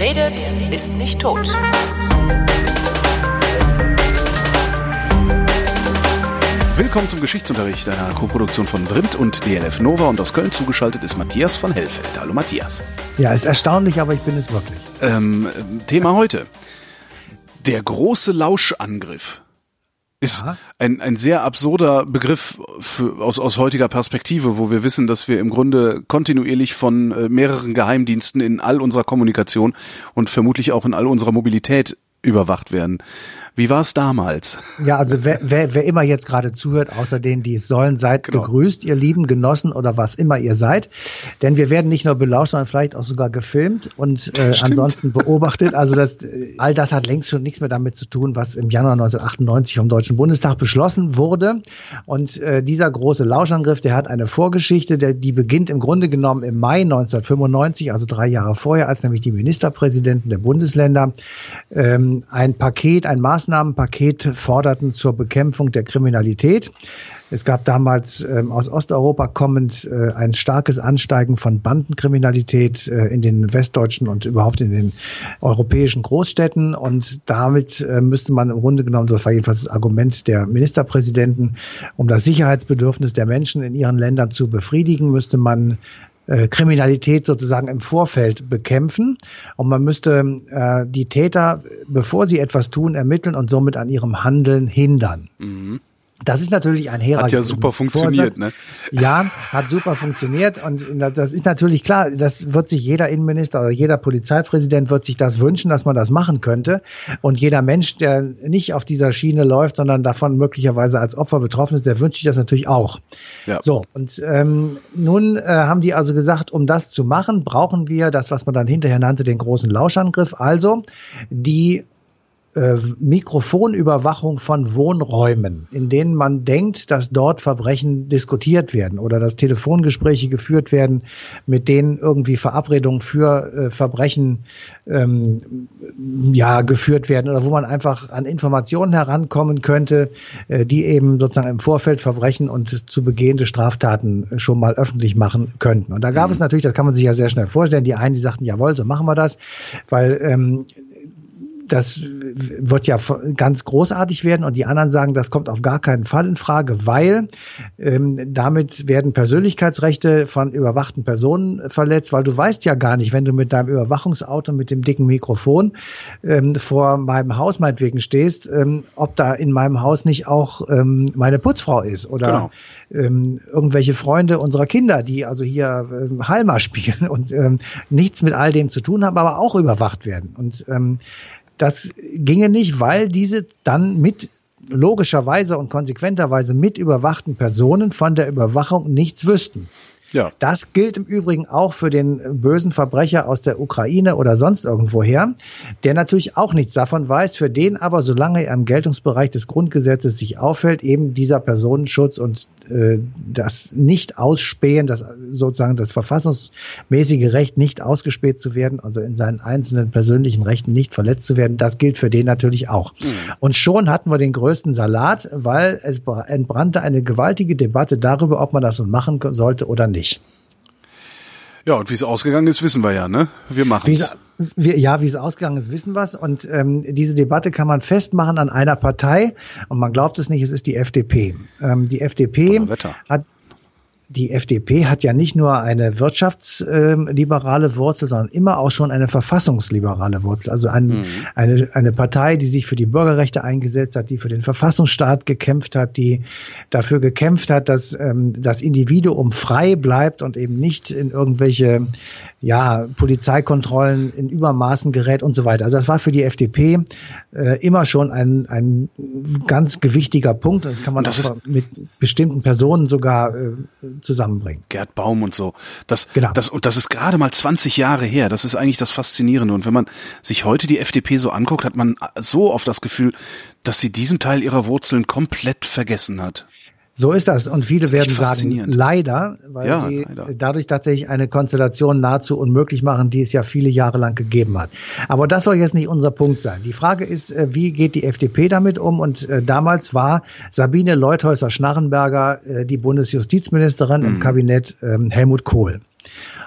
Wer redet, ist nicht tot. Willkommen zum Geschichtsunterricht einer Koproduktion von Vrindt und DLF Nova und aus Köln zugeschaltet ist Matthias von Hellfeld. Hallo Matthias. Ja, ist erstaunlich, aber ich bin es wirklich. Ähm, Thema heute. Der große Lauschangriff ist ja. ein, ein sehr absurder Begriff für, aus, aus heutiger Perspektive, wo wir wissen, dass wir im Grunde kontinuierlich von äh, mehreren Geheimdiensten in all unserer Kommunikation und vermutlich auch in all unserer Mobilität überwacht werden. Wie war es damals? Ja, also wer, wer, wer immer jetzt gerade zuhört, außer denen, die es sollen, seid genau. gegrüßt, ihr lieben Genossen oder was immer ihr seid. Denn wir werden nicht nur belauscht, sondern vielleicht auch sogar gefilmt und äh, ansonsten beobachtet. Also das, all das hat längst schon nichts mehr damit zu tun, was im Januar 1998 vom Deutschen Bundestag beschlossen wurde. Und äh, dieser große Lauschangriff, der hat eine Vorgeschichte, der, die beginnt im Grunde genommen im Mai 1995, also drei Jahre vorher, als nämlich die Ministerpräsidenten der Bundesländer ähm, ein Paket, ein Maß Maßnahmenpaket forderten zur Bekämpfung der Kriminalität. Es gab damals ähm, aus Osteuropa kommend äh, ein starkes Ansteigen von Bandenkriminalität äh, in den westdeutschen und überhaupt in den europäischen Großstädten. Und damit äh, müsste man im Grunde genommen, das war jedenfalls das Argument der Ministerpräsidenten, um das Sicherheitsbedürfnis der Menschen in ihren Ländern zu befriedigen, müsste man äh, Kriminalität sozusagen im Vorfeld bekämpfen. Und man müsste äh, die Täter, bevor sie etwas tun, ermitteln und somit an ihrem Handeln hindern. Mhm. Das ist natürlich ein Hera. Hat ja super funktioniert, ne? Ja, hat super funktioniert und das ist natürlich klar, das wird sich jeder Innenminister oder jeder Polizeipräsident wird sich das wünschen, dass man das machen könnte und jeder Mensch, der nicht auf dieser Schiene läuft, sondern davon möglicherweise als Opfer betroffen ist, der wünscht sich das natürlich auch. Ja. So, und ähm, nun äh, haben die also gesagt, um das zu machen, brauchen wir das, was man dann hinterher nannte, den großen Lauschangriff, also die äh, Mikrofonüberwachung von Wohnräumen, in denen man denkt, dass dort Verbrechen diskutiert werden oder dass Telefongespräche geführt werden, mit denen irgendwie Verabredungen für äh, Verbrechen ähm, ja geführt werden oder wo man einfach an Informationen herankommen könnte, äh, die eben sozusagen im Vorfeld Verbrechen und zu begehende Straftaten schon mal öffentlich machen könnten. Und da gab mhm. es natürlich, das kann man sich ja sehr schnell vorstellen, die einen, die sagten, jawohl, so machen wir das, weil ähm, das wird ja ganz großartig werden und die anderen sagen, das kommt auf gar keinen Fall in Frage, weil ähm, damit werden Persönlichkeitsrechte von überwachten Personen verletzt, weil du weißt ja gar nicht, wenn du mit deinem Überwachungsauto mit dem dicken Mikrofon ähm, vor meinem Haus meinetwegen stehst, ähm, ob da in meinem Haus nicht auch ähm, meine Putzfrau ist oder genau. ähm, irgendwelche Freunde unserer Kinder, die also hier ähm, Halma spielen und ähm, nichts mit all dem zu tun haben, aber auch überwacht werden. Und ähm, das ginge nicht, weil diese dann mit logischerweise und konsequenterweise mit überwachten Personen von der Überwachung nichts wüssten. Ja. Das gilt im Übrigen auch für den bösen Verbrecher aus der Ukraine oder sonst irgendwoher, der natürlich auch nichts davon weiß, für den aber, solange er im Geltungsbereich des Grundgesetzes sich aufhält, eben dieser Personenschutz und äh, das Nicht-Ausspähen, das sozusagen das verfassungsmäßige Recht, nicht ausgespäht zu werden, also in seinen einzelnen persönlichen Rechten nicht verletzt zu werden, das gilt für den natürlich auch. Mhm. Und schon hatten wir den größten Salat, weil es entbrannte eine gewaltige Debatte darüber, ob man das so machen sollte oder nicht nicht. Ja, und wie es ausgegangen ist, wissen wir ja, ne? Wir machen es. Ja, wie es ausgegangen ist, wissen wir es. Und ähm, diese Debatte kann man festmachen an einer Partei. Und man glaubt es nicht, es ist die FDP. Ähm, die FDP hat die FDP hat ja nicht nur eine wirtschaftsliberale Wurzel, sondern immer auch schon eine verfassungsliberale Wurzel. Also ein, mhm. eine, eine Partei, die sich für die Bürgerrechte eingesetzt hat, die für den Verfassungsstaat gekämpft hat, die dafür gekämpft hat, dass ähm, das Individuum frei bleibt und eben nicht in irgendwelche ja, Polizeikontrollen in Übermaßen gerät und so weiter. Also das war für die FDP äh, immer schon ein, ein ganz gewichtiger Punkt. Das kann man das auch mit bestimmten Personen sogar äh, zusammenbringen. Gerd Baum und so. Das, genau. das, und das ist gerade mal 20 Jahre her. Das ist eigentlich das Faszinierende. Und wenn man sich heute die FDP so anguckt, hat man so oft das Gefühl, dass sie diesen Teil ihrer Wurzeln komplett vergessen hat. So ist das. Und viele das werden sagen, leider, weil ja, sie leider. dadurch tatsächlich eine Konstellation nahezu unmöglich machen, die es ja viele Jahre lang gegeben hat. Aber das soll jetzt nicht unser Punkt sein. Die Frage ist, äh, wie geht die FDP damit um? Und äh, damals war Sabine Leuthäuser-Schnarrenberger äh, die Bundesjustizministerin mhm. im Kabinett ähm, Helmut Kohl.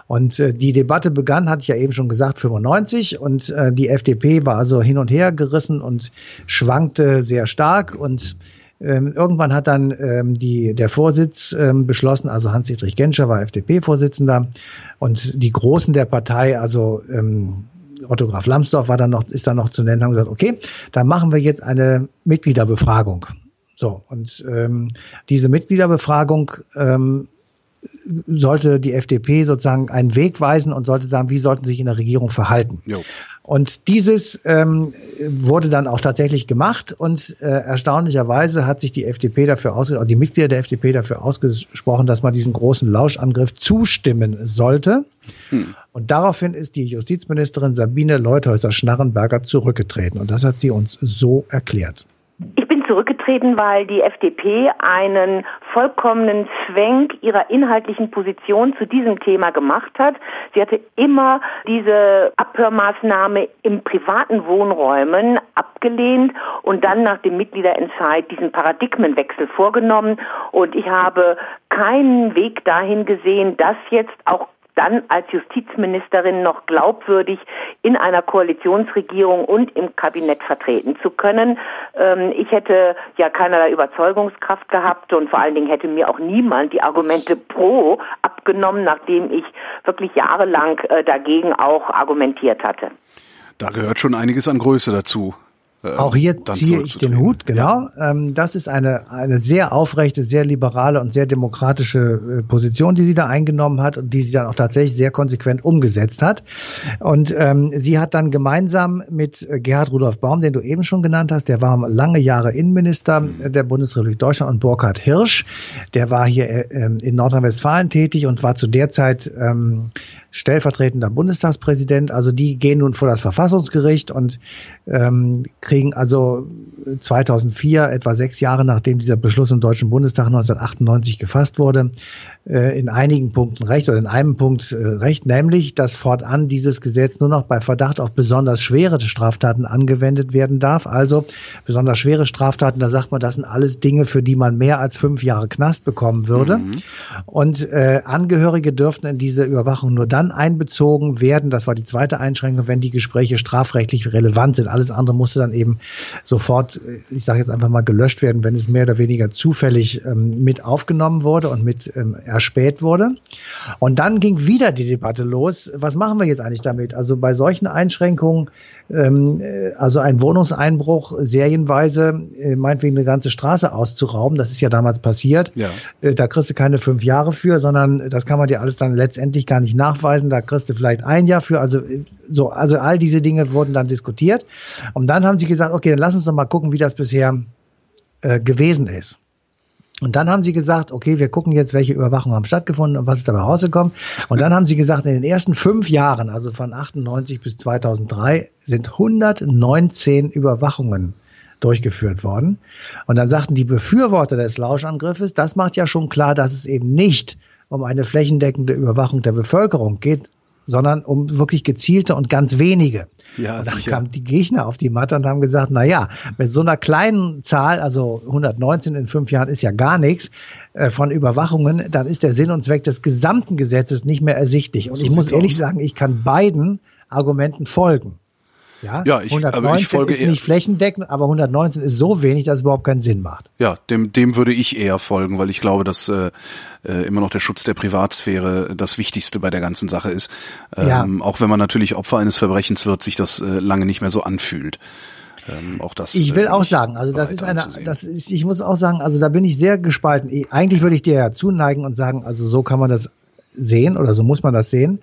Und äh, die Debatte begann, hatte ich ja eben schon gesagt, 95 und äh, die FDP war also hin und her gerissen und schwankte sehr stark und ähm, irgendwann hat dann ähm, die, der Vorsitz ähm, beschlossen, also Hans-Dietrich Genscher war FDP-Vorsitzender und die Großen der Partei, also ähm, Otto Graf Lambsdorff war dann noch, ist dann noch zu nennen, haben gesagt, okay, dann machen wir jetzt eine Mitgliederbefragung. So, und ähm, diese Mitgliederbefragung ähm, sollte die FDP sozusagen einen Weg weisen und sollte sagen, wie sollten sich in der Regierung verhalten. Jo. Und dieses ähm, wurde dann auch tatsächlich gemacht und äh, erstaunlicherweise hat sich die FDP dafür ausgesprochen, die Mitglieder der FDP dafür ausgesprochen, dass man diesen großen Lauschangriff zustimmen sollte. Hm. Und daraufhin ist die Justizministerin Sabine Leuthäuser-Schnarrenberger zurückgetreten und das hat sie uns so erklärt. Ich zurückgetreten, weil die FDP einen vollkommenen Schwenk ihrer inhaltlichen Position zu diesem Thema gemacht hat. Sie hatte immer diese Abhörmaßnahme im privaten Wohnräumen abgelehnt und dann nach dem Mitgliederentscheid diesen Paradigmenwechsel vorgenommen. Und ich habe keinen Weg dahin gesehen, dass jetzt auch dann als Justizministerin noch glaubwürdig in einer Koalitionsregierung und im Kabinett vertreten zu können. Ähm, ich hätte ja keinerlei Überzeugungskraft gehabt und vor allen Dingen hätte mir auch niemand die Argumente pro abgenommen, nachdem ich wirklich jahrelang äh, dagegen auch argumentiert hatte. Da gehört schon einiges an Größe dazu. Äh, Auch hier ziehe ich den Hut, genau. Ja. Ähm, das ist eine, eine sehr aufrechte, sehr liberale und sehr demokratische äh, Position, die sie da eingenommen hat und die sie dann auch tatsächlich sehr konsequent umgesetzt hat. Und ähm, sie hat dann gemeinsam mit Gerhard Rudolf Baum, den du eben schon genannt hast, der war lange Jahre Innenminister der Bundesrepublik Deutschland und Burkhard Hirsch, der war hier äh, ähm, in Nordrhein-Westfalen tätig und war zu der Zeit ähm, stellvertretender Bundestagspräsident. Also die gehen nun vor das Verfassungsgericht und ähm, kriegen also 2004, etwa sechs Jahre nachdem dieser Beschluss im Deutschen Bundestag 1998 gefasst wurde, äh, in einigen Punkten recht oder in einem Punkt äh, recht, nämlich, dass fortan dieses Gesetz nur noch bei Verdacht auf besonders schwere Straftaten angewendet werden darf. Also besonders schwere Straftaten, da sagt man, das sind alles Dinge, für die man mehr als fünf Jahre Knast bekommen würde. Mhm. Und äh, Angehörige dürften in diese Überwachung nur dann einbezogen werden, das war die zweite Einschränkung, wenn die Gespräche strafrechtlich relevant sind. Alles andere musste dann eben sofort, äh, ich sage jetzt einfach mal, gelöscht werden, wenn es mehr oder weniger zufällig ähm, mit aufgenommen wurde und mit ähm, erspäht wurde. Und dann ging wieder die Debatte los. Was machen wir jetzt eigentlich damit? Also bei solchen Einschränkungen, ähm, äh, also ein Wohnungseinbruch serienweise, äh, meinetwegen eine ganze Straße auszurauben, das ist ja damals passiert. Ja. Äh, da kriegst du keine fünf Jahre für, sondern das kann man dir alles dann letztendlich gar nicht nachweisen. Da kriegst du vielleicht ein Jahr für. Also äh, so, also all diese Dinge wurden dann diskutiert. Und dann haben sie gesagt, okay, dann lass uns doch mal gucken, wie das bisher äh, gewesen ist. Und dann haben sie gesagt, okay, wir gucken jetzt, welche Überwachungen haben stattgefunden und was ist dabei rausgekommen. Und dann haben sie gesagt, in den ersten fünf Jahren, also von 98 bis 2003, sind 119 Überwachungen durchgeführt worden. Und dann sagten die Befürworter des Lauschangriffes, das macht ja schon klar, dass es eben nicht um eine flächendeckende Überwachung der Bevölkerung geht, sondern um wirklich gezielte und ganz wenige. Ja, und dann sicher. kamen die Gegner auf die Matte und haben gesagt, na ja, mit so einer kleinen Zahl, also 119 in fünf Jahren ist ja gar nichts, äh, von Überwachungen, dann ist der Sinn und Zweck des gesamten Gesetzes nicht mehr ersichtlich. Und ich muss ehrlich sagen, ich kann beiden Argumenten folgen. Ja, ja ich, 119 aber ich folge ist eher. nicht flächendeckend, aber 119 ist so wenig, dass es überhaupt keinen Sinn macht. Ja, dem, dem würde ich eher folgen, weil ich glaube, dass äh, äh, immer noch der Schutz der Privatsphäre das Wichtigste bei der ganzen Sache ist. Ähm, ja. Auch wenn man natürlich Opfer eines Verbrechens wird, sich das äh, lange nicht mehr so anfühlt. Ähm, auch das. Ich will äh, auch sagen, also das ist eine, das ist, ich muss auch sagen, also da bin ich sehr gespalten. Eigentlich würde ich dir ja zuneigen und sagen, also so kann man das sehen oder so muss man das sehen.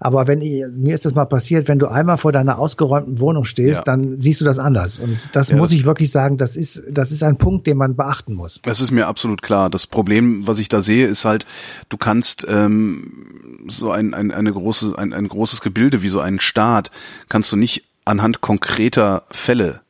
Aber wenn ich, mir ist das mal passiert, wenn du einmal vor deiner ausgeräumten Wohnung stehst, ja. dann siehst du das anders. Und das ja, muss das ich wirklich sagen, das ist, das ist ein Punkt, den man beachten muss. Das ist mir absolut klar. Das Problem, was ich da sehe, ist halt, du kannst ähm, so ein, ein, eine große, ein, ein großes Gebilde wie so einen Staat, kannst du nicht anhand konkreter Fälle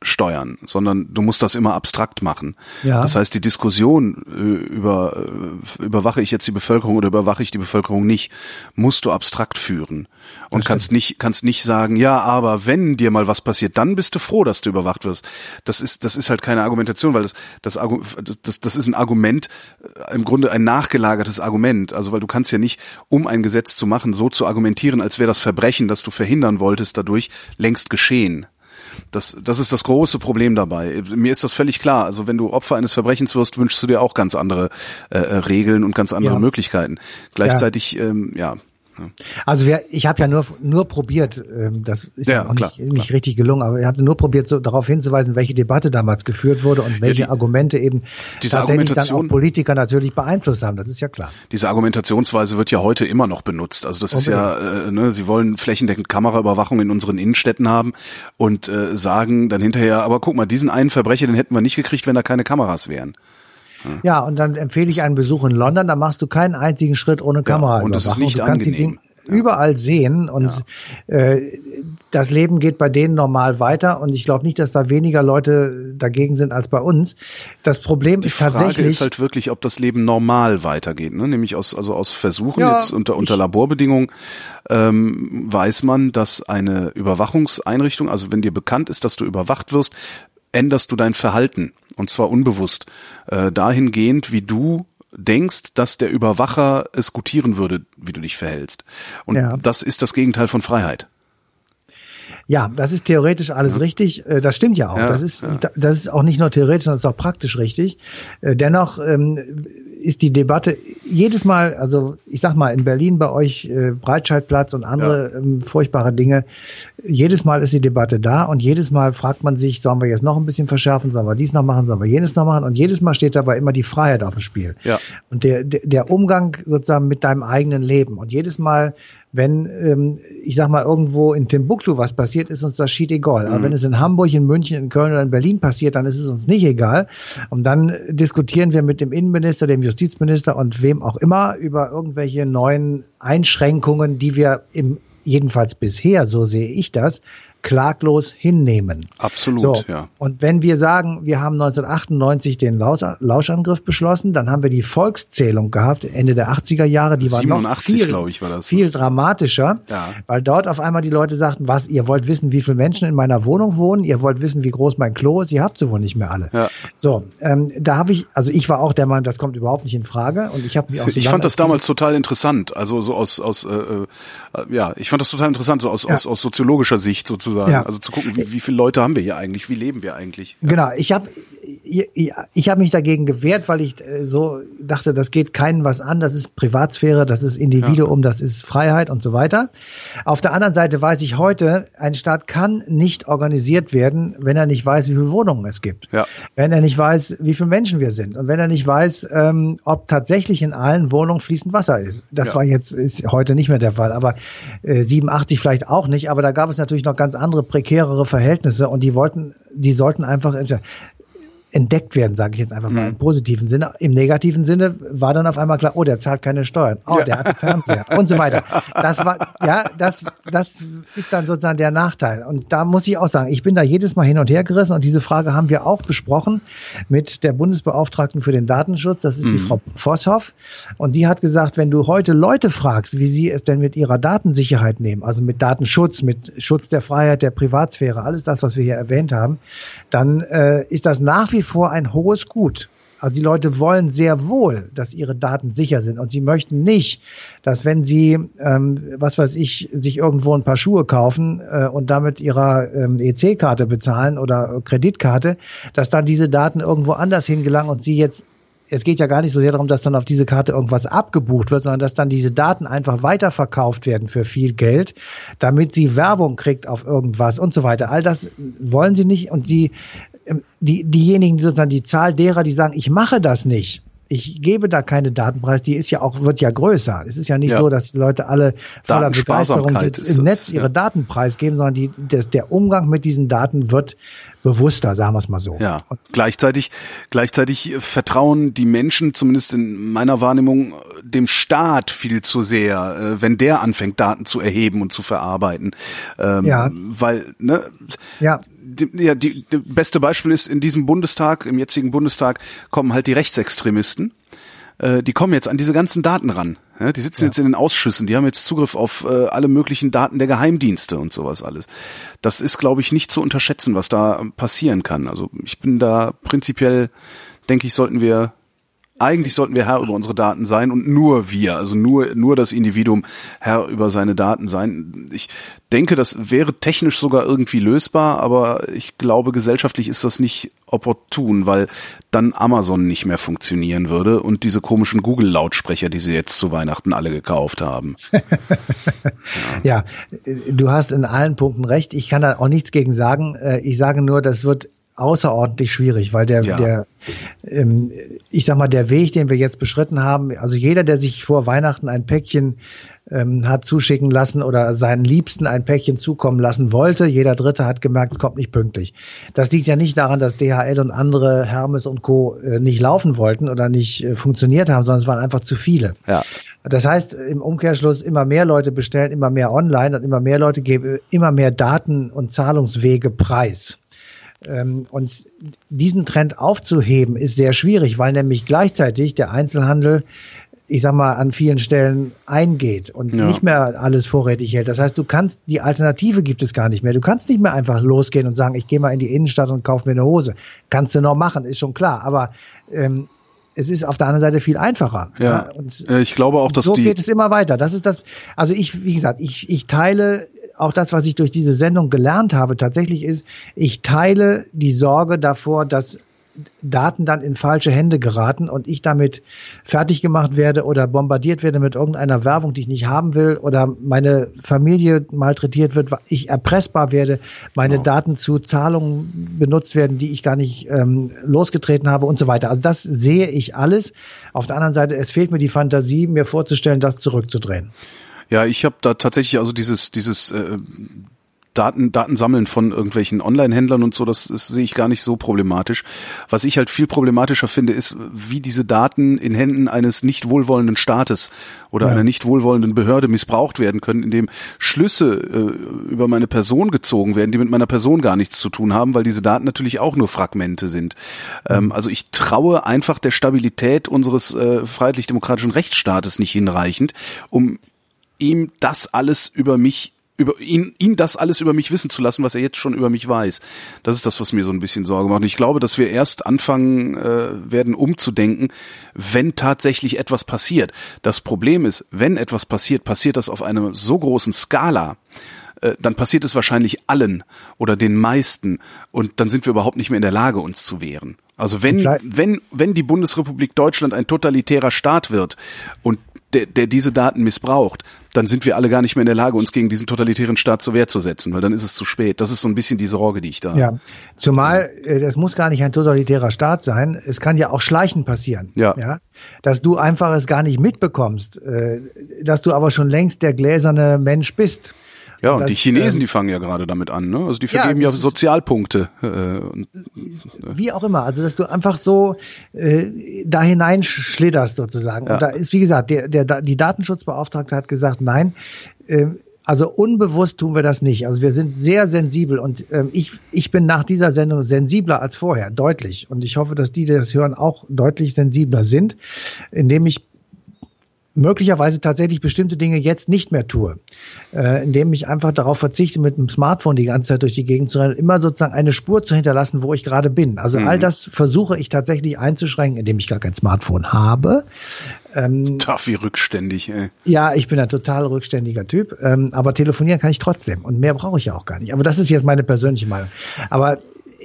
steuern, sondern du musst das immer abstrakt machen. Ja. Das heißt, die Diskussion äh, über äh, überwache ich jetzt die Bevölkerung oder überwache ich die Bevölkerung nicht, musst du abstrakt führen und kannst nicht kannst nicht sagen, ja, aber wenn dir mal was passiert, dann bist du froh, dass du überwacht wirst. Das ist das ist halt keine Argumentation, weil das das das, das ist ein Argument äh, im Grunde ein nachgelagertes Argument, also weil du kannst ja nicht um ein Gesetz zu machen, so zu argumentieren, als wäre das Verbrechen, das du verhindern wolltest, dadurch längst geschehen. Das, das ist das große Problem dabei. Mir ist das völlig klar. Also wenn du Opfer eines Verbrechens wirst, wünschst du dir auch ganz andere äh, äh Regeln und ganz andere ja. Möglichkeiten. Gleichzeitig, ja, ähm, ja also wir, ich habe ja nur nur probiert, ähm, das ist ja, auch klar, nicht, nicht richtig gelungen, aber ich habe nur probiert, so darauf hinzuweisen, welche Debatte damals geführt wurde und welche ja, die, Argumente eben diese tatsächlich dann auch Politiker natürlich beeinflusst haben. Das ist ja klar. Diese Argumentationsweise wird ja heute immer noch benutzt. Also das Unbedingt. ist ja, äh, ne, sie wollen flächendeckend Kameraüberwachung in unseren Innenstädten haben und äh, sagen dann hinterher, aber guck mal, diesen einen Verbrecher, den hätten wir nicht gekriegt, wenn da keine Kameras wären. Ja, und dann empfehle ich einen Besuch in London, da machst du keinen einzigen Schritt ohne Kamera. Ja, und das ist nicht du angenehm überall sehen und ja. äh, das Leben geht bei denen normal weiter und ich glaube nicht, dass da weniger Leute dagegen sind als bei uns. Das Problem Die ist tatsächlich. Die Frage ist halt wirklich, ob das Leben normal weitergeht, ne? nämlich aus also aus Versuchen ja, jetzt unter unter Laborbedingungen ähm, weiß man, dass eine Überwachungseinrichtung, also wenn dir bekannt ist, dass du überwacht wirst, änderst du dein Verhalten und zwar unbewusst äh, dahingehend, wie du denkst, dass der Überwacher es gutieren würde, wie du dich verhältst. Und ja. das ist das Gegenteil von Freiheit. Ja, das ist theoretisch alles ja. richtig. Äh, das stimmt ja auch. Ja, das ist das ist auch nicht nur theoretisch, sondern es ist auch praktisch richtig. Äh, dennoch ähm, ist die Debatte jedes Mal, also ich sag mal in Berlin bei euch äh, Breitscheidplatz und andere ähm, furchtbare Dinge. Jedes Mal ist die Debatte da und jedes Mal fragt man sich, sollen wir jetzt noch ein bisschen verschärfen, sollen wir dies noch machen, sollen wir jenes noch machen und jedes Mal steht dabei immer die Freiheit auf dem Spiel. Ja. Und der, der, der Umgang sozusagen mit deinem eigenen Leben und jedes Mal wenn, ähm, ich sag mal, irgendwo in Timbuktu was passiert, ist uns das Schied egal. Aber mhm. wenn es in Hamburg, in München, in Köln oder in Berlin passiert, dann ist es uns nicht egal. Und dann diskutieren wir mit dem Innenminister, dem Justizminister und wem auch immer über irgendwelche neuen Einschränkungen, die wir im jedenfalls bisher, so sehe ich das, klaglos hinnehmen. Absolut, so, ja. Und wenn wir sagen, wir haben 1998 den Lauschangriff beschlossen, dann haben wir die Volkszählung gehabt, Ende der 80er Jahre, die 87, war noch viel, ich, war das. viel dramatischer, ja. weil dort auf einmal die Leute sagten, was, ihr wollt wissen, wie viele Menschen in meiner Wohnung wohnen, ihr wollt wissen, wie groß mein Klo ist, ihr habt sie wohl nicht mehr alle. Ja. So, ähm, da habe ich, also ich war auch der Meinung, das kommt überhaupt nicht in Frage und ich habe mich auch so Ich fand das damals total interessant, also so aus, aus äh, äh, ja, ich fand das total interessant, so aus, ja. aus, aus soziologischer Sicht sozusagen sozusagen. Ja. Also zu gucken, wie, wie viele Leute haben wir hier eigentlich, wie leben wir eigentlich. Ja. Genau, ich habe ich habe mich dagegen gewehrt, weil ich äh, so dachte, das geht keinen was an, das ist Privatsphäre, das ist Individuum, ja. das ist Freiheit und so weiter. Auf der anderen Seite weiß ich heute, ein Staat kann nicht organisiert werden, wenn er nicht weiß, wie viele Wohnungen es gibt. Ja. Wenn er nicht weiß, wie viele Menschen wir sind und wenn er nicht weiß, ähm, ob tatsächlich in allen Wohnungen fließend Wasser ist. Das ja. war jetzt ist heute nicht mehr der Fall, aber äh, 87 vielleicht auch nicht, aber da gab es natürlich noch ganz andere prekärere Verhältnisse und die wollten die sollten einfach entdeckt werden, sage ich jetzt einfach mal mhm. im positiven Sinne. Im negativen Sinne war dann auf einmal klar, oh, der zahlt keine Steuern, oh, ja. der hat einen Fernseher und so weiter. Das war, ja, das, das ist dann sozusagen der Nachteil. Und da muss ich auch sagen, ich bin da jedes Mal hin und her gerissen und diese Frage haben wir auch besprochen mit der Bundesbeauftragten für den Datenschutz, das ist mhm. die Frau Vosshoff. Und die hat gesagt, wenn du heute Leute fragst, wie sie es denn mit ihrer Datensicherheit nehmen, also mit Datenschutz, mit Schutz der Freiheit, der Privatsphäre, alles das, was wir hier erwähnt haben, dann äh, ist das nach wie vor ein hohes Gut. Also die Leute wollen sehr wohl, dass ihre Daten sicher sind und sie möchten nicht, dass wenn sie, ähm, was weiß ich, sich irgendwo ein paar Schuhe kaufen äh, und damit ihrer ähm, EC-Karte bezahlen oder Kreditkarte, dass dann diese Daten irgendwo anders hingelangen und sie jetzt es geht ja gar nicht so sehr darum, dass dann auf diese Karte irgendwas abgebucht wird, sondern dass dann diese Daten einfach weiterverkauft werden für viel Geld, damit sie Werbung kriegt auf irgendwas und so weiter. All das wollen sie nicht und sie die, diejenigen, die sozusagen die Zahl derer, die sagen, ich mache das nicht, ich gebe da keine Datenpreis, die ist ja auch, wird ja größer. Es ist ja nicht ja. so, dass die Leute alle voller Begeisterung im Netz ihre ja. Daten preisgeben, sondern die, das, der Umgang mit diesen Daten wird bewusster, sagen wir es mal so. Ja. Und gleichzeitig, gleichzeitig vertrauen die Menschen, zumindest in meiner Wahrnehmung, dem Staat viel zu sehr, äh, wenn der anfängt, Daten zu erheben und zu verarbeiten. Ähm, ja. Weil, ne? Ja. Die, ja, die, die beste Beispiel ist in diesem Bundestag, im jetzigen Bundestag kommen halt die Rechtsextremisten. Äh, die kommen jetzt an diese ganzen Daten ran. Ja, die sitzen ja. jetzt in den Ausschüssen, die haben jetzt Zugriff auf äh, alle möglichen Daten der Geheimdienste und sowas alles. Das ist, glaube ich, nicht zu unterschätzen, was da passieren kann. Also ich bin da prinzipiell, denke ich, sollten wir eigentlich sollten wir Herr über unsere Daten sein und nur wir, also nur, nur das Individuum Herr über seine Daten sein. Ich denke, das wäre technisch sogar irgendwie lösbar, aber ich glaube, gesellschaftlich ist das nicht opportun, weil dann Amazon nicht mehr funktionieren würde und diese komischen Google-Lautsprecher, die sie jetzt zu Weihnachten alle gekauft haben. ja. ja, du hast in allen Punkten recht. Ich kann da auch nichts gegen sagen. Äh, ich sage nur, das wird außerordentlich schwierig, weil der, ja. der, ähm, ich sag mal, der Weg, den wir jetzt beschritten haben, also jeder, der sich vor Weihnachten ein Päckchen ähm, hat zuschicken lassen oder seinen Liebsten ein Päckchen zukommen lassen wollte, jeder Dritte hat gemerkt, es kommt nicht pünktlich. Das liegt ja nicht daran, dass DHL und andere Hermes und Co. Äh, nicht laufen wollten oder nicht äh, funktioniert haben, sondern es waren einfach zu viele. Ja. Das heißt, im Umkehrschluss immer mehr Leute bestellen, immer mehr online und immer mehr Leute geben immer mehr Daten und Zahlungswege preis. Ähm, und diesen Trend aufzuheben ist sehr schwierig, weil nämlich gleichzeitig der Einzelhandel ich sag mal, an vielen Stellen eingeht und ja. nicht mehr alles vorrätig hält. Das heißt, du kannst, die Alternative gibt es gar nicht mehr. Du kannst nicht mehr einfach losgehen und sagen, ich gehe mal in die Innenstadt und kaufe mir eine Hose. Kannst du noch machen, ist schon klar. Aber ähm, es ist auf der anderen Seite viel einfacher. Ja, ja. und ich glaube auch, dass so die geht es immer weiter. Das ist das. Also ich, wie gesagt, ich, ich teile auch das, was ich durch diese Sendung gelernt habe, tatsächlich ist, ich teile die Sorge davor, dass Daten dann in falsche Hände geraten und ich damit fertig gemacht werde oder bombardiert werde mit irgendeiner Werbung, die ich nicht haben will oder meine Familie malträtiert wird, ich erpressbar werde, meine oh. Daten zu Zahlungen benutzt werden, die ich gar nicht ähm, losgetreten habe und so weiter. Also das sehe ich alles. Auf der anderen Seite, es fehlt mir die Fantasie, mir vorzustellen, das zurückzudrehen. Ja, ich habe da tatsächlich also dieses dieses äh, Daten, Daten sammeln von irgendwelchen Online-Händlern und so, das, das sehe ich gar nicht so problematisch. Was ich halt viel problematischer finde, ist, wie diese Daten in Händen eines nicht wohlwollenden Staates oder ja. einer nicht wohlwollenden Behörde missbraucht werden können, indem Schlüsse äh, über meine Person gezogen werden, die mit meiner Person gar nichts zu tun haben, weil diese Daten natürlich auch nur Fragmente sind. Ähm, also ich traue einfach der Stabilität unseres äh, freiheitlich-demokratischen Rechtsstaates nicht hinreichend, um ihm das alles über mich über ihn, ihn das alles über mich wissen zu lassen, was er jetzt schon über mich weiß. Das ist das, was mir so ein bisschen Sorge macht. Und ich glaube, dass wir erst anfangen äh, werden, umzudenken, wenn tatsächlich etwas passiert. Das Problem ist, wenn etwas passiert, passiert das auf einer so großen Skala, äh, dann passiert es wahrscheinlich allen oder den meisten und dann sind wir überhaupt nicht mehr in der Lage, uns zu wehren. Also wenn, wenn, wenn die Bundesrepublik Deutschland ein totalitärer Staat wird und der, der diese Daten missbraucht, dann sind wir alle gar nicht mehr in der Lage, uns gegen diesen totalitären Staat zur Wehr zu setzen, weil dann ist es zu spät. Das ist so ein bisschen die Sorge, die ich da Ja, zumal äh, es muss gar nicht ein totalitärer Staat sein. Es kann ja auch schleichend passieren. Ja. ja? Dass du einfach es gar nicht mitbekommst, äh, dass du aber schon längst der gläserne Mensch bist. Ja, und das, die Chinesen, ähm, die fangen ja gerade damit an, ne? Also die vergeben ja, ja Sozialpunkte. Äh, und, äh. Wie auch immer, also dass du einfach so äh, da hineinschlitterst sozusagen. Ja. Und da ist, wie gesagt, der, der, die Datenschutzbeauftragte hat gesagt, nein, äh, also unbewusst tun wir das nicht. Also wir sind sehr sensibel und ähm, ich, ich bin nach dieser Sendung sensibler als vorher, deutlich. Und ich hoffe, dass die, die das hören, auch deutlich sensibler sind, indem ich möglicherweise tatsächlich bestimmte Dinge jetzt nicht mehr tue, äh, indem ich einfach darauf verzichte, mit dem Smartphone die ganze Zeit durch die Gegend zu rennen, immer sozusagen eine Spur zu hinterlassen, wo ich gerade bin. Also mhm. all das versuche ich tatsächlich einzuschränken, indem ich gar kein Smartphone habe. Ähm, Tough wie rückständig, ey. Ja, ich bin ein total rückständiger Typ, ähm, aber telefonieren kann ich trotzdem und mehr brauche ich ja auch gar nicht. Aber das ist jetzt meine persönliche Meinung. Aber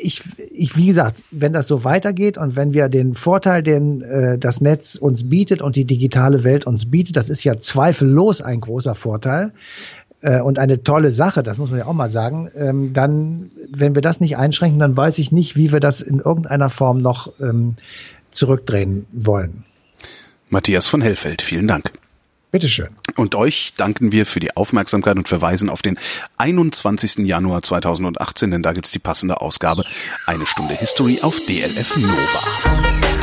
ich, ich, wie gesagt, wenn das so weitergeht und wenn wir den Vorteil, den äh, das Netz uns bietet und die digitale Welt uns bietet, das ist ja zweifellos ein großer Vorteil äh, und eine tolle Sache, das muss man ja auch mal sagen, ähm, dann, wenn wir das nicht einschränken, dann weiß ich nicht, wie wir das in irgendeiner Form noch ähm, zurückdrehen wollen. Matthias von Hellfeld, vielen Dank. Bitteschön. Und euch danken wir für die Aufmerksamkeit und verweisen auf den 21. Januar 2018, denn da gibt's die passende Ausgabe Eine Stunde History auf DLF Nova.